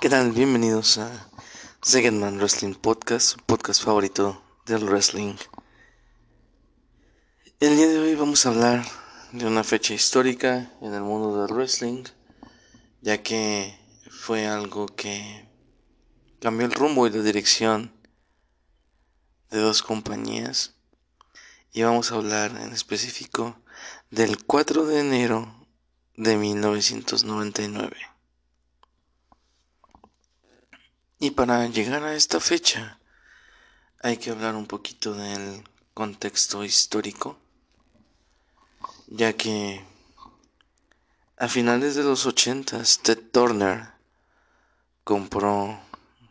¿Qué tal? Bienvenidos a Second Man Wrestling Podcast, su podcast favorito del wrestling. El día de hoy vamos a hablar de una fecha histórica en el mundo del wrestling, ya que fue algo que cambió el rumbo y la dirección de dos compañías. Y vamos a hablar en específico del 4 de enero de 1999. Y para llegar a esta fecha hay que hablar un poquito del contexto histórico, ya que a finales de los 80 Ted Turner compró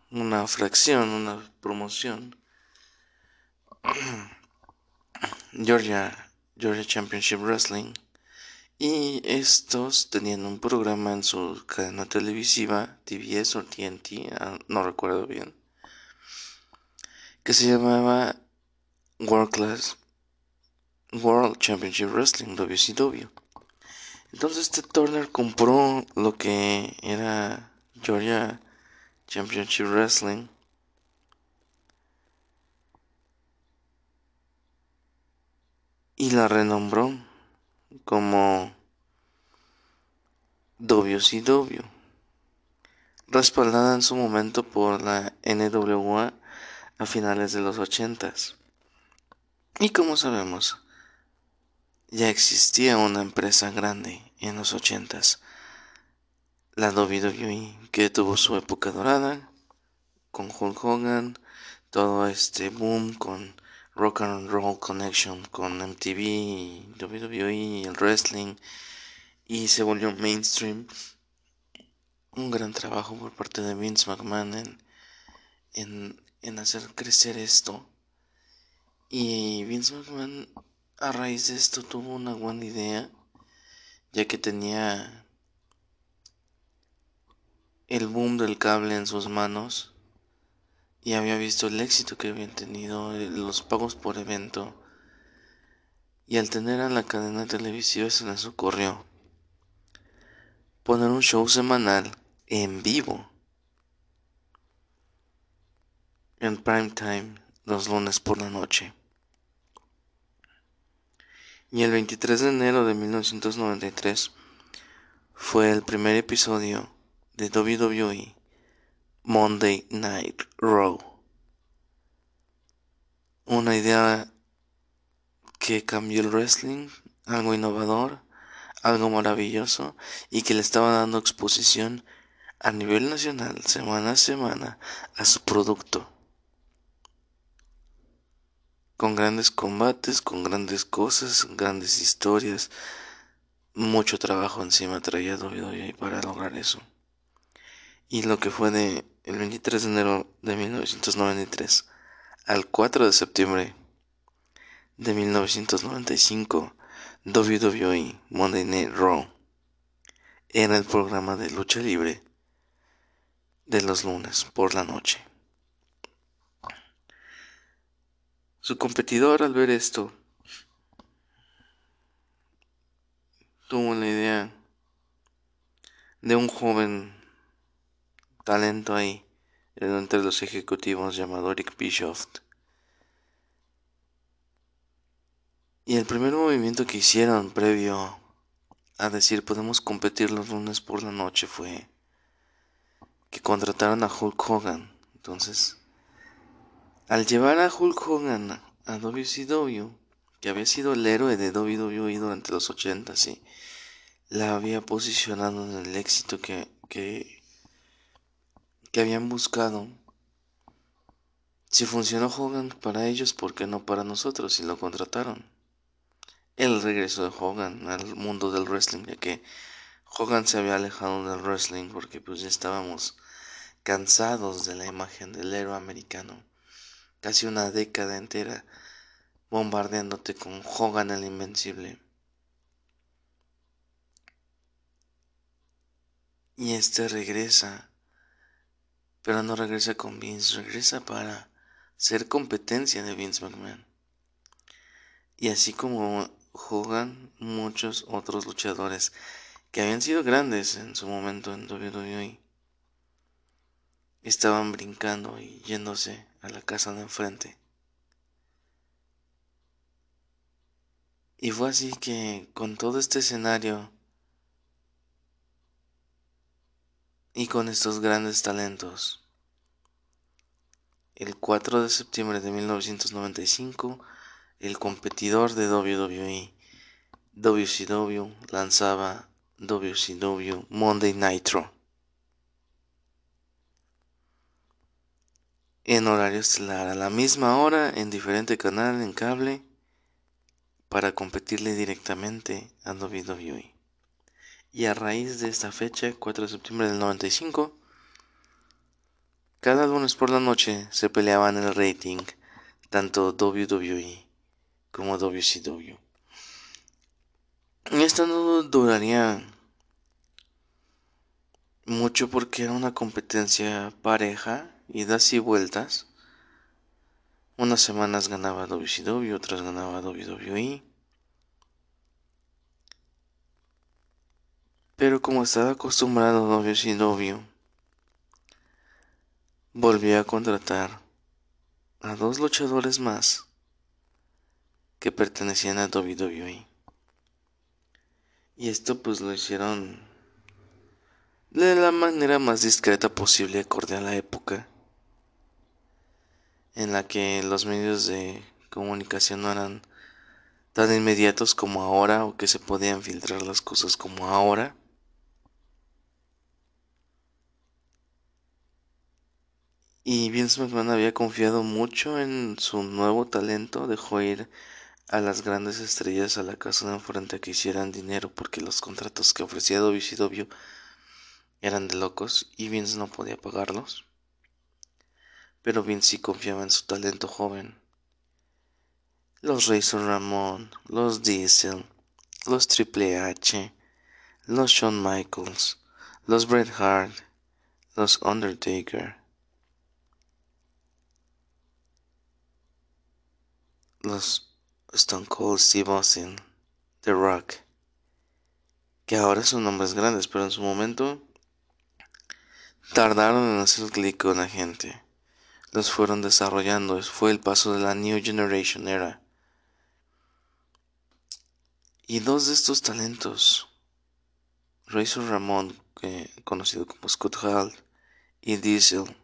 una fracción, una promoción, Georgia, Georgia Championship Wrestling, y estos tenían un programa en su cadena televisiva, TBS o TNT, ah, no recuerdo bien, que se llamaba World Class World Championship Wrestling, WCW. Entonces este Turner compró lo que era Georgia Championship Wrestling. Y la renombró como WCW, respaldada en su momento por la NWA a finales de los 80 Y como sabemos, ya existía una empresa grande en los 80 la WWE, que tuvo su época dorada con Hulk Hogan, todo este boom con Rock and Roll Connection con MTV, WWE, el wrestling y se volvió mainstream. Un gran trabajo por parte de Vince McMahon en, en, en hacer crecer esto. Y Vince McMahon a raíz de esto tuvo una buena idea, ya que tenía el boom del cable en sus manos y había visto el éxito que habían tenido eh, los pagos por evento y al tener a la cadena televisiva se les ocurrió poner un show semanal en vivo en prime time los lunes por la noche. Y el 23 de enero de 1993 fue el primer episodio de WWE Monday Night Raw. Una idea que cambió el wrestling, algo innovador, algo maravilloso y que le estaba dando exposición a nivel nacional semana a semana a su producto. Con grandes combates, con grandes cosas, grandes historias, mucho trabajo encima traía WWE para lograr eso. Y lo que fue de el 23 de enero de 1993 al 4 de septiembre de 1995, WWE Monday Night Raw era el programa de lucha libre de los lunes por la noche. Su competidor al ver esto tuvo la idea de un joven talento ahí entre los ejecutivos llamado Rick Bischoff. Y el primer movimiento que hicieron previo a decir podemos competir los lunes por la noche fue que contrataron a Hulk Hogan. Entonces, al llevar a Hulk Hogan a WCW, que había sido el héroe de WWE durante los 80 y la había posicionado en el éxito que, que que habían buscado. Si funcionó Hogan para ellos, ¿por qué no para nosotros si lo contrataron? El regreso de Hogan al mundo del wrestling, ya que Hogan se había alejado del wrestling porque pues ya estábamos cansados de la imagen del héroe americano. Casi una década entera bombardeándote con Hogan el Invencible. Y este regresa pero no regresa con Vince, regresa para ser competencia de Vince McMahon. Y así como juegan muchos otros luchadores que habían sido grandes en su momento en WWE, estaban brincando y yéndose a la casa de enfrente. Y fue así que con todo este escenario y con estos grandes talentos, el 4 de septiembre de 1995, el competidor de WWE, WCW, lanzaba WCW Monday Nitro. En horario estelar, a la misma hora, en diferente canal, en cable, para competirle directamente a WWE. Y a raíz de esta fecha, 4 de septiembre del 95, cada lunes por la noche se peleaban el rating tanto WWE como WCW. Y esto no duraría mucho porque era una competencia pareja, idas y vueltas. Unas semanas ganaba WCW, otras ganaba WWE. Pero como estaba acostumbrado WCW, volvió a contratar a dos luchadores más que pertenecían a WWE. Y esto pues lo hicieron de la manera más discreta posible acorde a la época en la que los medios de comunicación no eran tan inmediatos como ahora o que se podían filtrar las cosas como ahora. Y Vince McMahon había confiado mucho en su nuevo talento, dejó ir a las grandes estrellas a la casa de enfrente a que hicieran dinero porque los contratos que ofrecía WCW eran de locos y Vince no podía pagarlos. Pero Vince sí confiaba en su talento joven. Los Razor Ramón, los Diesel, los Triple H, los Shawn Michaels, los Bret Hart, los Undertaker, los Stone Cold Steve Austin, The Rock, que ahora son nombres grandes, pero en su momento tardaron en hacer clic con la gente. Los fueron desarrollando, fue el paso de la New Generation Era. Y dos de estos talentos, Razor Ramón, conocido como Scott Hall, y Diesel,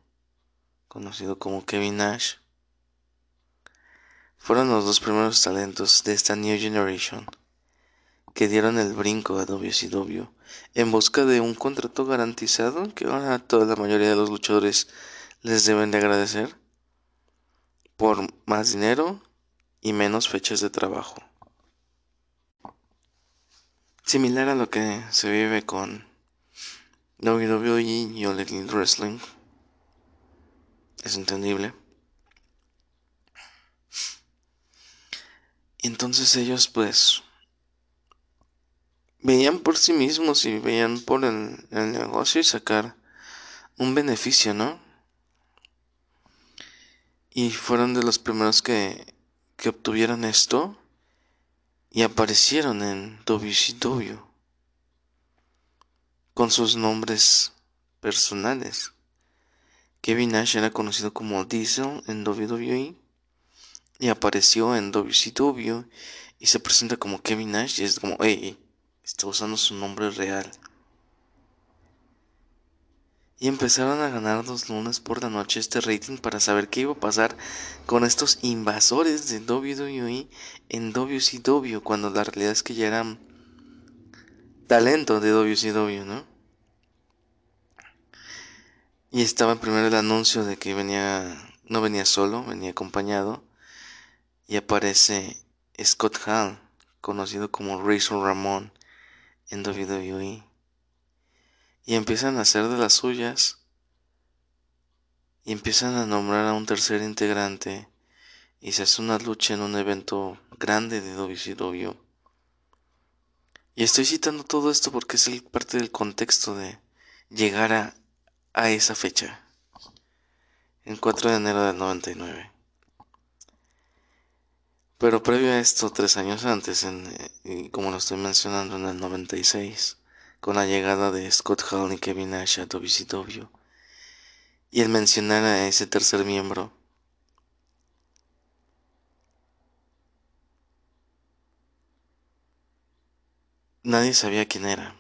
conocido como Kevin Nash, fueron los dos primeros talentos de esta New Generation que dieron el brinco a WCW en busca de un contrato garantizado que ahora toda la mayoría de los luchadores les deben de agradecer por más dinero y menos fechas de trabajo. Similar a lo que se vive con WWE y All Elite Wrestling. Es entendible. Entonces ellos pues veían por sí mismos y veían por el, negocio y sacar un beneficio, ¿no? Y fueron de los primeros que, que obtuvieron esto y aparecieron en WCW con sus nombres personales. Kevin Nash era conocido como Diesel en WWE y apareció en WCW y se presenta como Kevin Nash y es como, hey, está usando su nombre real. Y empezaron a ganar dos lunes por la noche este rating para saber qué iba a pasar con estos invasores de WWE en WCW, cuando la realidad es que ya eran talento de WCW, ¿no? Y estaba primero el anuncio de que venía, no venía solo, venía acompañado y aparece Scott Hall, conocido como Razor Ramón en WWE. Y empiezan a hacer de las suyas y empiezan a nombrar a un tercer integrante y se hace una lucha en un evento grande de WCW. Y estoy citando todo esto porque es parte del contexto de llegar a, a esa fecha, el 4 de enero del 99. Pero previo a esto, tres años antes, en, y como lo estoy mencionando en el 96, con la llegada de Scott Hall y Kevin Nash a WCW, y el mencionar a ese tercer miembro. Nadie sabía quién era.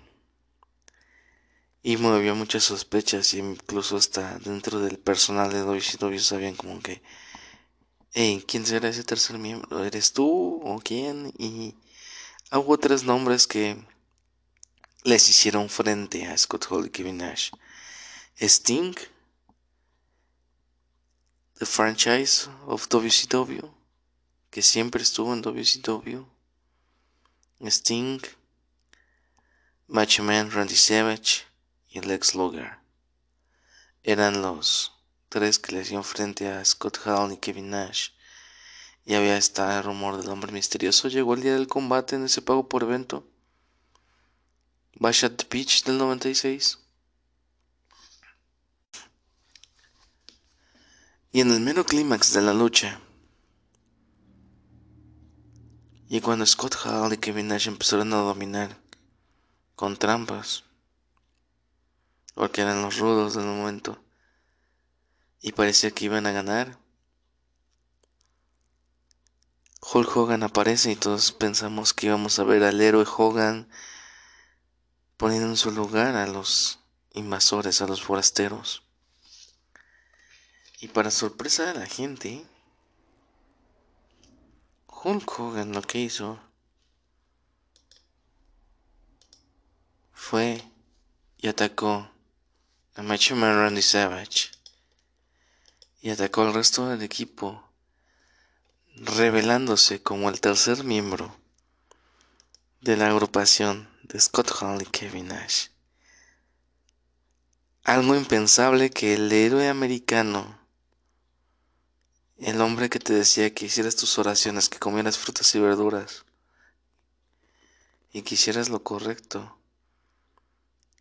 Y movió muchas sospechas, y incluso hasta dentro del personal de WCW sabían como que, hey, ¿quién será ese tercer miembro? ¿Eres tú o quién? Y hubo tres nombres que les hicieron frente a Scott Hall y Kevin Nash. Sting, The Franchise of WCW, que siempre estuvo en WCW. Sting, Macho Man Randy Savage y Lex Luger. Eran los que le hacían frente a Scott Hall y Kevin Nash. Y había este rumor del hombre misterioso. Llegó el día del combate en ese pago por evento. Bash at the Beach del 96. Y en el mero clímax de la lucha, y cuando Scott Hall y Kevin Nash empezaron a dominar con trampas, porque eran los rudos del momento, y parecía que iban a ganar, Hulk Hogan aparece y todos pensamos que íbamos a ver al héroe Hogan poniendo en su lugar a los invasores, a los forasteros. Y para sorpresa de la gente, Hulk Hogan lo que hizo fue y atacó a Macho Man Randy Savage y atacó al resto del equipo, revelándose como el tercer miembro de la agrupación de Scott Hall y Kevin Nash. Algo impensable que el héroe americano, el hombre que te decía que hicieras tus oraciones, que comieras frutas y verduras y que hicieras lo correcto,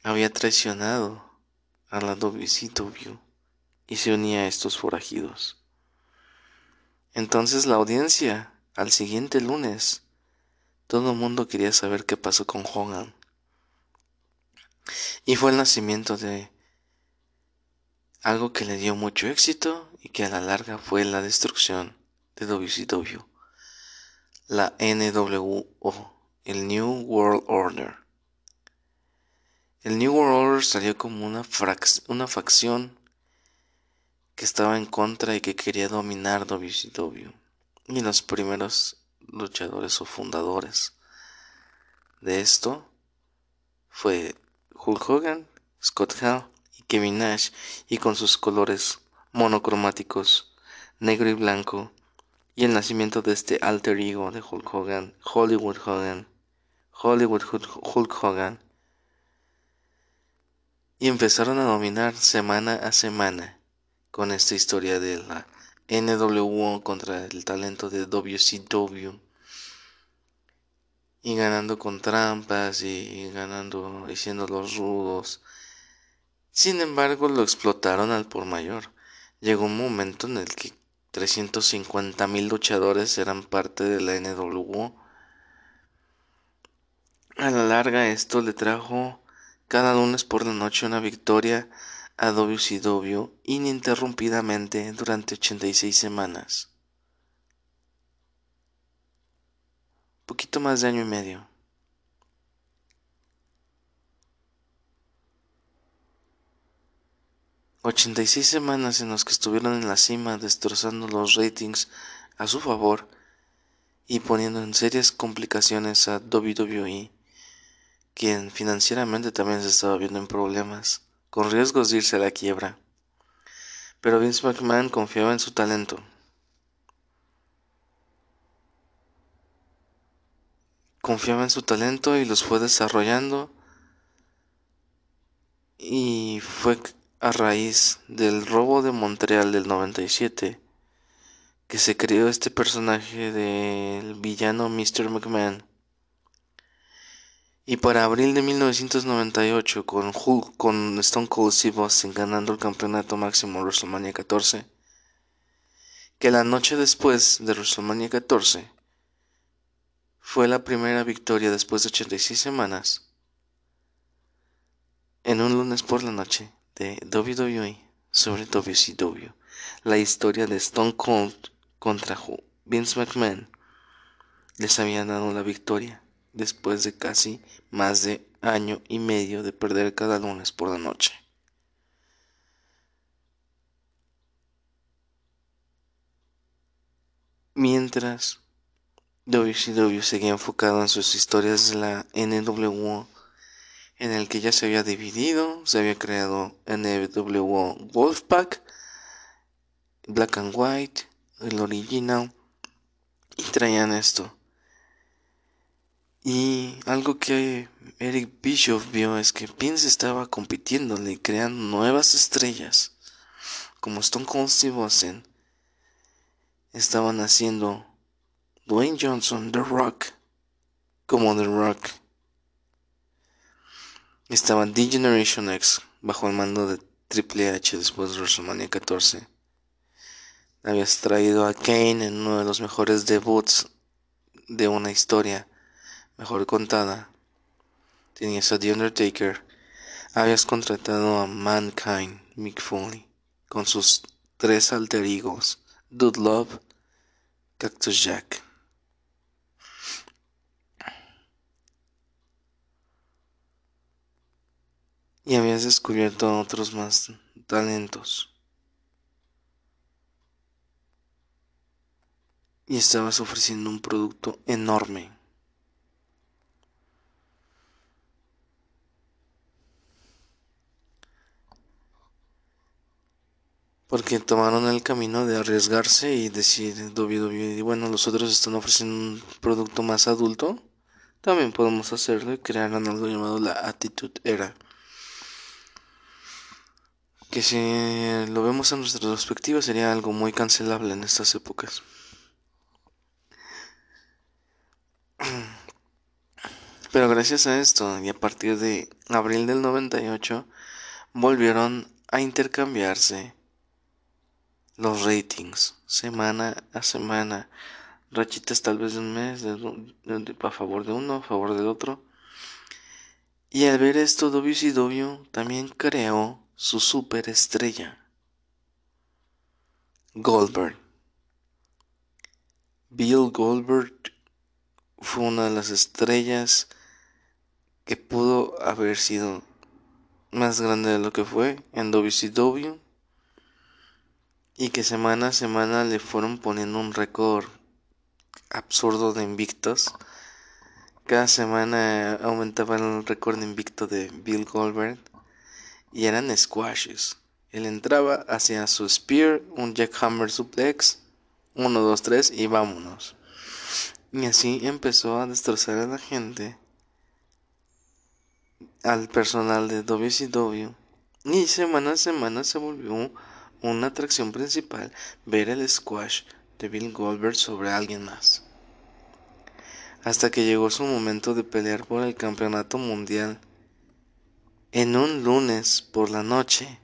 había traicionado a la WCW y se unía a estos forajidos. Entonces la audiencia, al siguiente lunes, todo el mundo quería saber qué pasó con Hogan. Y fue el nacimiento de algo que le dio mucho éxito y que a la larga fue la destrucción de WCW, la NWO, el New World Order. El New World Order salió como una, una facción que estaba en contra y que quería dominar WCW. Y los primeros luchadores o fundadores de esto fue Hulk Hogan, Scott Hall y Kevin Nash y con sus colores monocromáticos negro y blanco y el nacimiento de este alter ego de Hulk Hogan, Hollywood Hogan, Hollywood Hulk Hogan y empezaron a dominar semana a semana con esta historia de la NWO contra el talento de WCW y ganando con trampas y ganando y siendo los rudos. Sin embargo, lo explotaron al por mayor. Llegó un momento en el que 350 mil luchadores eran parte de la NWO. A la larga esto le trajo cada lunes por la noche una victoria a WCW ininterrumpidamente durante 86 semanas. Poquito más de año y medio. Ochenta y seis semanas en los que estuvieron en la cima destrozando los ratings a su favor y poniendo en serias complicaciones a WWE, quien financieramente también se estaba viendo en problemas con riesgos de irse a la quiebra. Pero Vince McMahon confiaba en su talento. Confiaba en su talento y los fue desarrollando. Y fue a raíz del robo de Montreal del 97 que se creó este personaje del villano Mr. McMahon y para abril de 1998, con, Hulk, con Stone Cold Steve Austin ganando el campeonato máximo WrestleMania 14, que la noche después de WrestleMania 14 fue la primera victoria después de 86 semanas, en un lunes por la noche de WWE, sobre WCW, la historia de Stone Cold contra Vince McMahon les había dado la victoria después de casi más de año y medio de perder cada lunes por la noche. Mientras WCW seguía enfocado en sus historias de la NWO, en el que ya se había dividido, se había creado NWO Wolfpack, Black and White, el original, y traían esto. Y algo que Eric Bischoff vio es que Vince estaba compitiéndole y creando nuevas estrellas, como Stone Cold Steve Austin. Estaban haciendo Dwayne Johnson, The Rock, como The Rock. Estaba The Generation X bajo el mando de Triple H después de WrestleMania 14. Habías traído a Kane en uno de los mejores debuts de una historia mejor contada. Tenías a The Undertaker. Habías contratado a Mankind, Mick Foley, con sus tres alter egos, Dude Love, Cactus Jack. Y habías descubierto otros más talentos. Y estabas ofreciendo un producto enorme. Porque tomaron el camino de arriesgarse y decir y bueno, los otros están ofreciendo un producto más adulto, también podemos hacerlo y crear algo llamado la Attitude Era. Que si lo vemos en nuestra perspectiva sería algo muy cancelable en estas épocas. Pero gracias a esto y a partir de abril del 98 volvieron a intercambiarse los ratings semana a semana, rachitas tal vez de un mes, a favor de uno, a favor del otro. Y al ver esto, WCW también creó su superestrella, Goldberg. Bill Goldberg fue una de las estrellas que pudo haber sido más grande de lo que fue en WCW y que semana a semana le fueron poniendo un récord absurdo de invictos. Cada semana aumentaba el récord invicto de Bill Goldberg y eran squashes. Él entraba, hacía su spear, un jackhammer suplex, 1, 2, 3 y vámonos. Y así empezó a destrozar a la gente, al personal de WCW. Y semana a semana se volvió una atracción principal ver el squash de Bill Goldberg sobre alguien más. Hasta que llegó su momento de pelear por el campeonato mundial. En un lunes por la noche,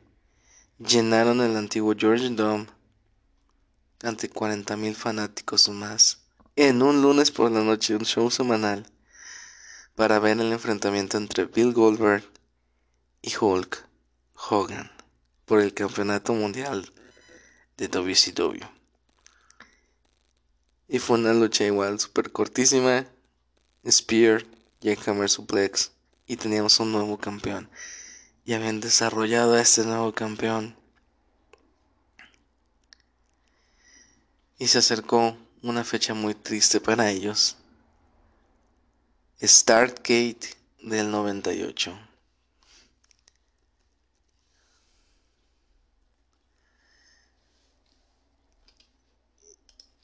llenaron el antiguo George Dome ante 40.000 fanáticos o más. En un lunes por la noche, un show semanal, para ver el enfrentamiento entre Bill Goldberg y Hulk Hogan por el campeonato mundial de WCW. Y fue una lucha igual, súper cortísima. Spear, Jackhammer Suplex. Y teníamos un nuevo campeón. Y habían desarrollado a este nuevo campeón. Y se acercó una fecha muy triste para ellos. Startgate del 98.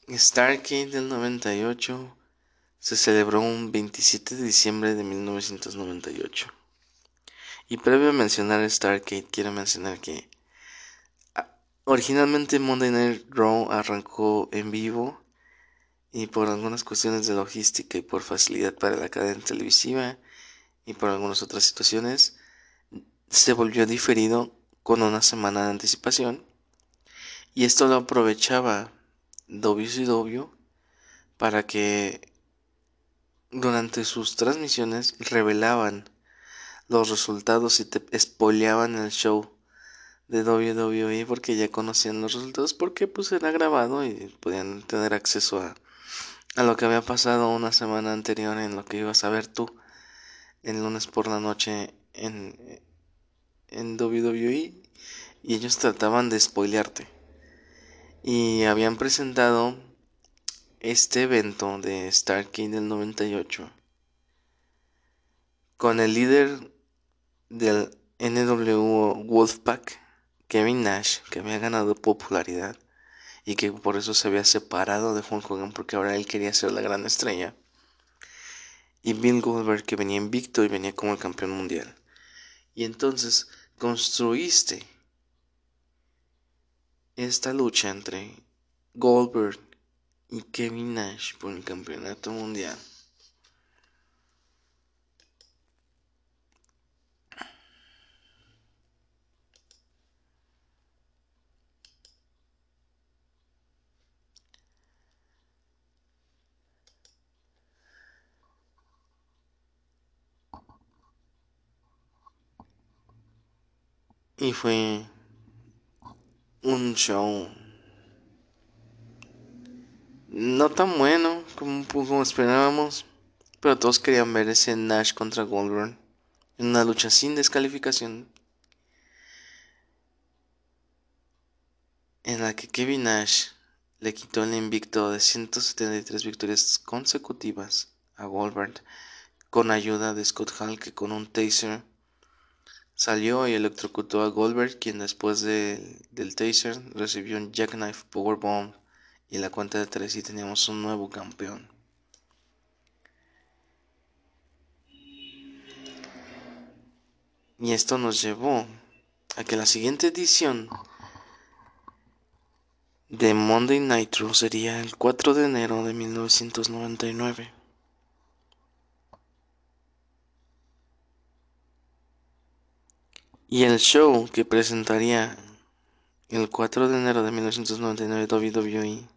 Stargate del 98 se celebró un 27 de diciembre de 1998. Y previo a mencionar Stargate, quiero mencionar que ah, originalmente Monday Night Raw arrancó en vivo y por algunas cuestiones de logística y por facilidad para la cadena televisiva y por algunas otras situaciones se volvió diferido con una semana de anticipación y esto lo aprovechaba WCW para que durante sus transmisiones revelaban los resultados y te spoileaban el show de WWE porque ya conocían los resultados porque pues era grabado y podían tener acceso a, a lo que había pasado una semana anterior en lo que ibas a ver tú el lunes por la noche en, en WWE y ellos trataban de spoilearte y habían presentado este evento de Starkey del 98 con el líder del NW Wolfpack Kevin Nash, que había ganado popularidad y que por eso se había separado de Hulk Hogan porque ahora él quería ser la gran estrella. Y Bill Goldberg que venía invicto y venía como el campeón mundial. Y entonces construiste esta lucha entre Goldberg y Kevin Nash por el campeonato mundial. Y fue un show. No tan bueno como, esperábamos, pero todos querían ver ese Nash contra Goldberg en una lucha sin descalificación. En la que Kevin Nash le quitó el invicto de 173 victorias consecutivas a Goldberg con ayuda de Scott Hall que con un taser Salió y electrocutó a Goldberg, quien después de, del taser recibió un jackknife powerbomb y la cuenta de tres y teníamos un nuevo campeón. Y esto nos llevó a que la siguiente edición de Monday Nitro sería el 4 de enero de 1999. Y el show que presentaría el 4 de enero de 1999 WWE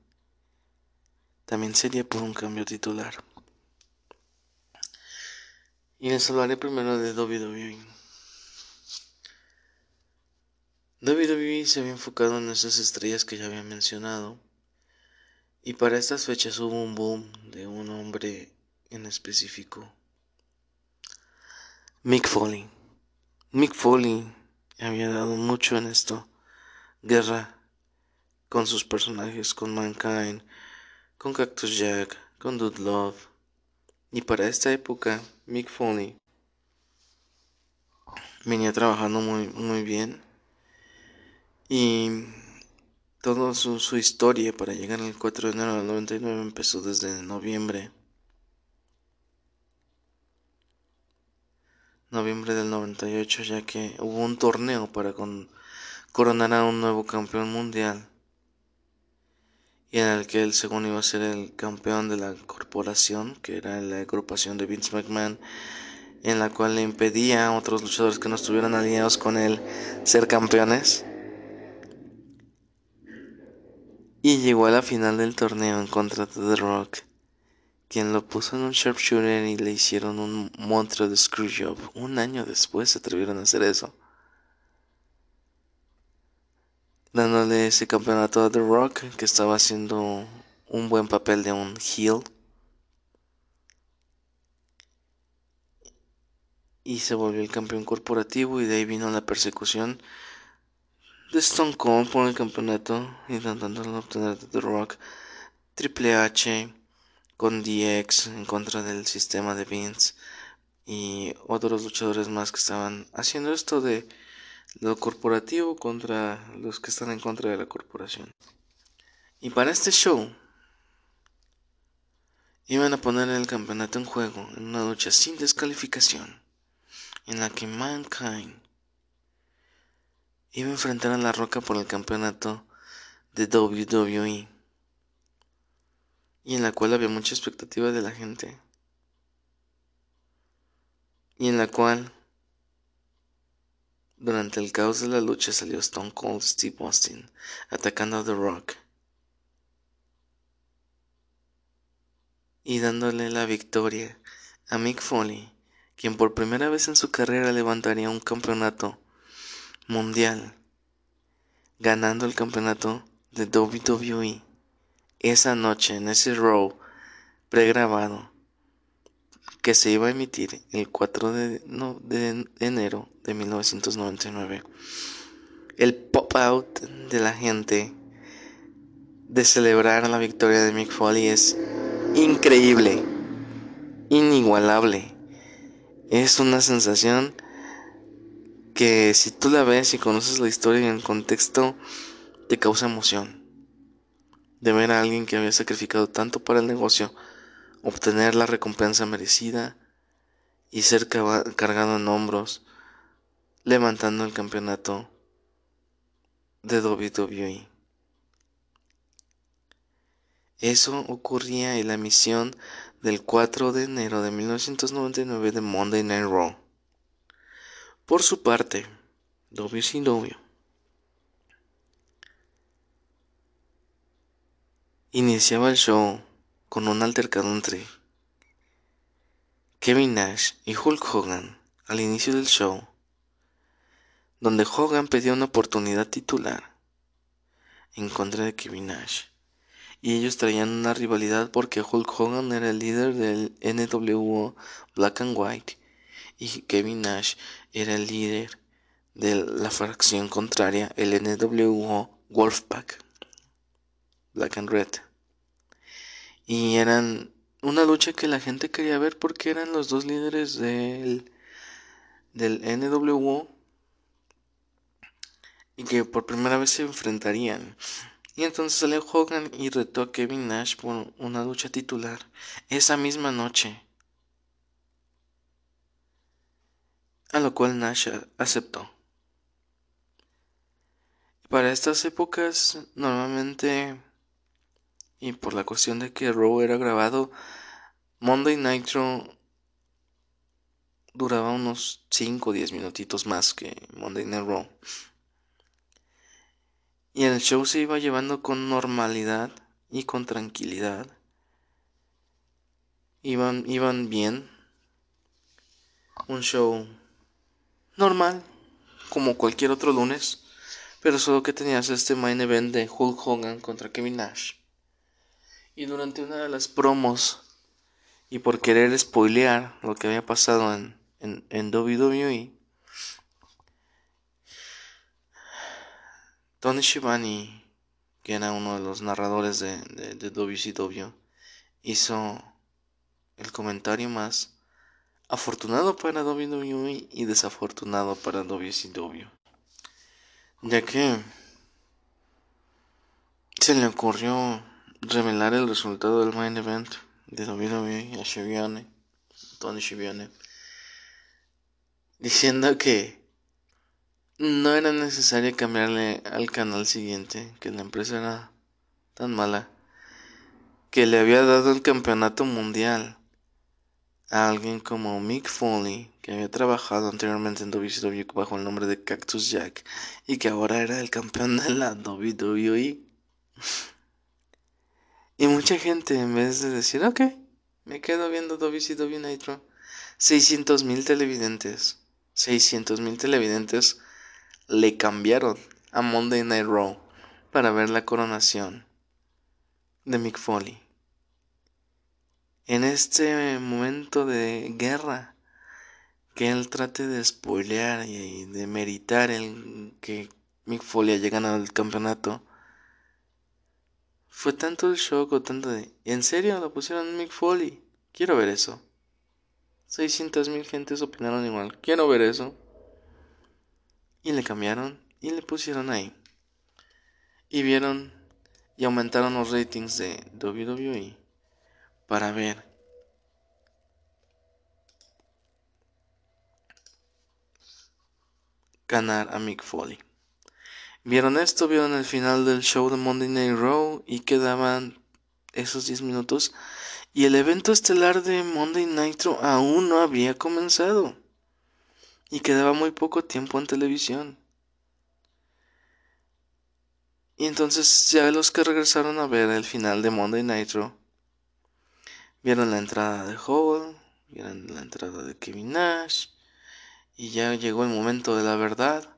también sería por un cambio titular. Y les hablaré primero de WWE. WWE se había enfocado en esas estrellas que ya había mencionado. Y para estas fechas hubo un boom de un hombre en específico. Mick Foley. Mick Foley había dado mucho en esto. Guerra con sus personajes, con Mankind, con Cactus Jack, con Dude Love. Y para esta época, Mick Foley venía trabajando muy, muy bien. Y toda su, su historia para llegar al 4 de enero del 99 empezó desde noviembre noviembre del 98, ya que hubo un torneo para coronar a un nuevo campeón mundial y en el que él según iba a ser el campeón de la corporación, que era la agrupación de Vince McMahon, en la cual le impedía a otros luchadores que no estuvieran alineados con él ser campeones. Y llegó a la final del torneo en contra de The Rock quien lo puso en un sharpshooter y le hicieron un monstruo de screwjob. Un año después se atrevieron a hacer eso. Dándole ese campeonato a The Rock, que estaba haciendo un buen papel de un heel. Y se volvió el campeón corporativo y de ahí vino la persecución de Stone Cold por el campeonato, intentando obtener de The Rock. Triple H con DX en contra del sistema de Vince y otros luchadores más que estaban haciendo esto de lo corporativo contra los que están en contra de la corporación. Y para este show iban a poner el campeonato en juego en una lucha sin descalificación en la que Mankind iba a enfrentar a La Roca por el campeonato de WWE y en la cual había mucha expectativa de la gente. Y en la cual, durante el caos de la lucha, salió Stone Cold Steve Austin atacando a The Rock y dándole la victoria a Mick Foley, quien por primera vez en su carrera levantaría un campeonato mundial ganando el campeonato de WWE esa noche en ese Raw pregrabado que se iba a emitir el 4 de, de enero de 1999. El pop-out de la gente de celebrar la victoria de Mick Foley es increíble, inigualable. Es una sensación que si tú la ves y conoces la historia en el contexto, te causa emoción. De ver a alguien que había sacrificado tanto para el negocio, obtener la recompensa merecida y ser cargado en hombros, levantando el campeonato de WWE. Eso ocurría en la emisión del 4 de enero de 1999 de Monday Night Raw. Por su parte, WCW iniciaba el show con un altercado entre Kevin Nash y Hulk Hogan al inicio del show, donde Hogan pedía una oportunidad titular en contra de Kevin Nash. Y ellos traían una rivalidad porque Hulk Hogan era el líder del NWO Black and White y Kevin Nash era el líder de la fracción contraria, el NWO Wolfpack Black and Red. Y eran una lucha que la gente quería ver porque eran los dos líderes del, del NWO y que por primera vez se enfrentarían. Y entonces salió Hogan y retó a Kevin Nash por una lucha titular esa misma noche. A lo cual Nash aceptó. Para estas épocas, normalmente, y por la cuestión de que Raw era grabado, Monday Nitro duraba unos 5 o 10 minutitos más que Monday Night Raw. Y el show se iba llevando con normalidad y con tranquilidad. Iban, iban bien. Un show normal, como cualquier otro lunes. Pero solo que tenías este main event de Hulk Hogan contra Kevin Nash. Y durante una de las promos, y por querer spoilear lo que había pasado en, en, en WWE, Tony Shivani, que era uno de los narradores de, de, WCW, hizo el comentario más afortunado para WWE y desafortunado para WCW. Ya que se le ocurrió revelar el resultado del main event de WWE a Shiviane, Tony Shiviane, diciendo que no era necesario cambiarle al canal siguiente, que la empresa era tan mala, que le había dado el campeonato mundial a alguien como Mick Foley, que había trabajado anteriormente en WCW bajo el nombre de Cactus Jack y que ahora era el campeón de la WWE. y mucha gente, en vez de decir, ok, me quedo viendo WCW Nitro, 600 mil televidentes, 600 mil televidentes le cambiaron a Monday Night Raw para ver la coronación de Mick Foley. En este momento de guerra, que él trate de spoilear y de meritar el que Mick Foley haya ganado el campeonato, fue tanto el shock o tanto de, ¿en serio lo pusieron Mick Foley? Quiero ver eso. 600 mil gentes opinaron igual. Quiero ver eso. Y le cambiaron y le pusieron ahí. Y vieron y aumentaron los ratings de WWE para ver ganar a Mick Foley. Vieron esto, vieron el final del show de Monday Night Raw y quedaban esos 10 minutos y el evento estelar de Monday Nitro aún no había comenzado y quedaba muy poco tiempo en televisión. Y entonces ya los que regresaron a ver el final de Monday Nitro vieron la entrada de Hall, vieron la entrada de Kevin Nash y ya llegó el momento de la verdad.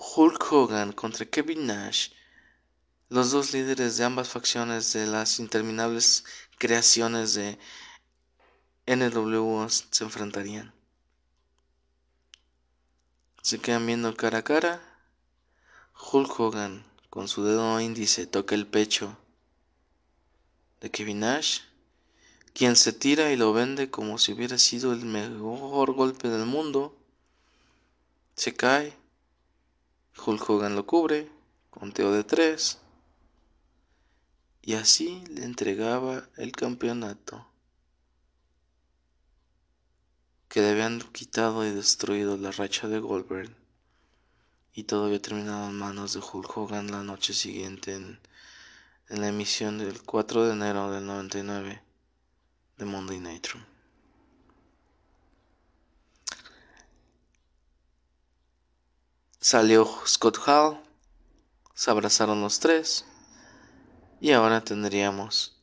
Hulk Hogan contra Kevin Nash, los dos líderes de ambas facciones de las interminables creaciones de NWO se enfrentarían. Se quedan viendo cara a cara. Hulk Hogan con su dedo índice toca el pecho de Kevin Nash, quien se tira y lo vende como si hubiera sido el mejor golpe del mundo. Se cae. Hulk Hogan lo cubre. Conteo de tres. Y así le entregaba el campeonato. Que le habían quitado y destruido la racha de Goldberg. Y todo había terminado en manos de Hulk Hogan la noche siguiente en, la emisión del 4 de enero del 99 de Monday Nitro. Salió Scott Hall, se abrazaron los tres y ahora tendríamos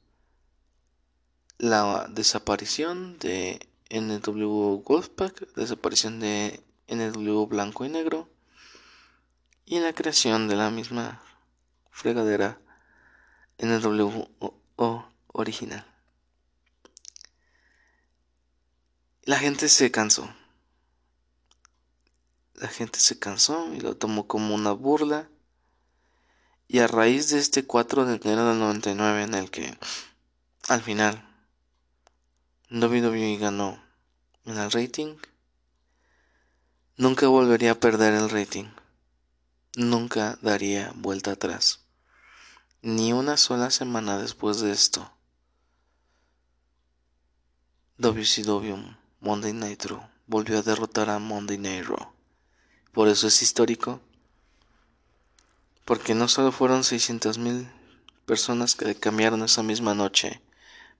la desaparición de NW Wolfpack, desaparición de NW Blanco y Negro y la creación de la misma fregadera NW original. La gente se cansó. La gente se cansó y lo tomó como una burla. Y a raíz de este 4 de enero del 99 en el que al final WWE ganó en el rating, nunca volvería a perder el rating. Nunca daría vuelta atrás. Ni una sola semana después de esto. WCW Monday Nitro volvió a derrotar a Monday Night Raw. Por eso es histórico. Porque no solo fueron 600.000 personas que cambiaron esa misma noche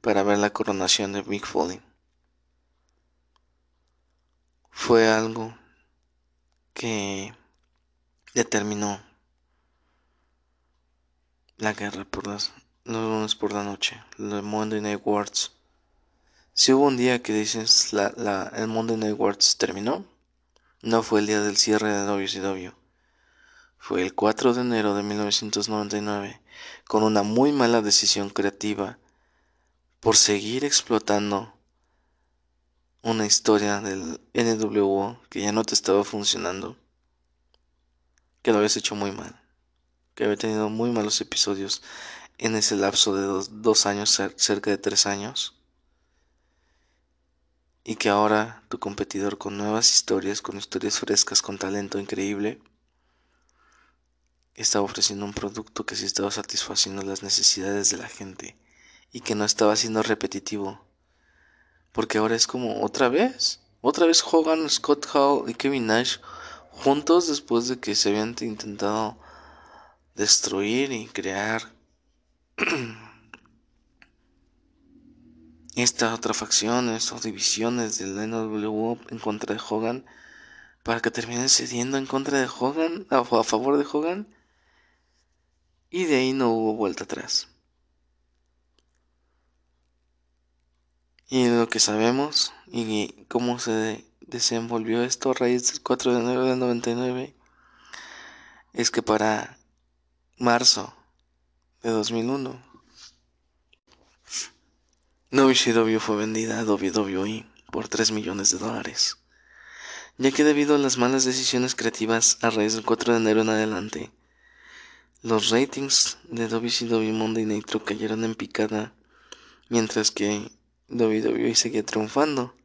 para ver la coronación de Mick Foley. Fue algo que determinó la guerra por las los lunes por la noche, los Monday Night Wars. Si hubo un día que dices la, la, el Monday Night Wars terminó, no fue el día del cierre de WCW. Fue el 4 de enero de 1999, con una muy mala decisión creativa por seguir explotando una historia del NWO que ya no te estaba funcionando, que lo habías hecho muy mal, que había tenido muy malos episodios en ese lapso de dos años, cerca de tres años y que ahora tu competidor con nuevas historias, con historias frescas, con talento increíble, estaba ofreciendo un producto que sí estaba satisfaciendo las necesidades de la gente y que no estaba siendo repetitivo. Porque ahora es como otra vez, otra vez Hogan, Scott Hall y Kevin Nash juntos después de que se habían intentado destruir y crear esta otra facción, estas divisiones del NWO en contra de Hogan, para que terminen cediendo en contra de Hogan, a, a favor de Hogan, y de ahí no hubo vuelta atrás. Y lo que sabemos y cómo se desenvolvió esto a raíz del 4 de enero del 99 es que para marzo de 2001 WCW fue vendida a WWE por 3 millones de dólares, ya que debido a las malas decisiones creativas a raíz del 4 de enero en adelante, los ratings de WCW Monday Nitro cayeron en picada, mientras que WWE seguía triunfando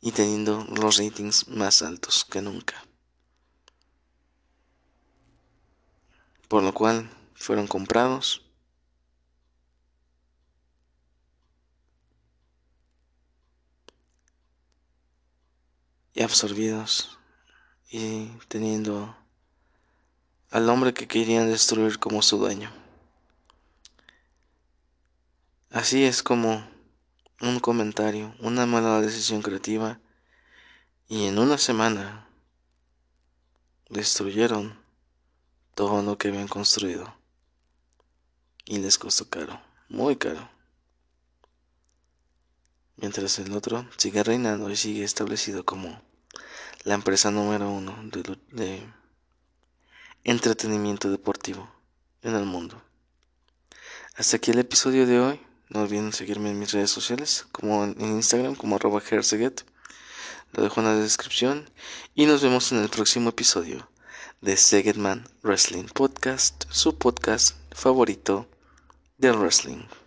y teniendo los ratings más altos que nunca. Por lo cual fueron comprados absorbidos y teniendo al hombre que querían destruir como su dueño. Así es como un comentario, una mala decisión creativa y en una semana destruyeron todo lo que habían construido y les costó caro, muy caro mientras el otro sigue reinando y sigue establecido como la empresa número uno de, entretenimiento deportivo en el mundo. Hasta aquí el episodio de hoy. No olviden seguirme en mis redes sociales, como en Instagram, como arroba Lo dejo en la descripción. Y nos vemos en el próximo episodio de Segedman Wrestling Podcast, su podcast favorito del wrestling.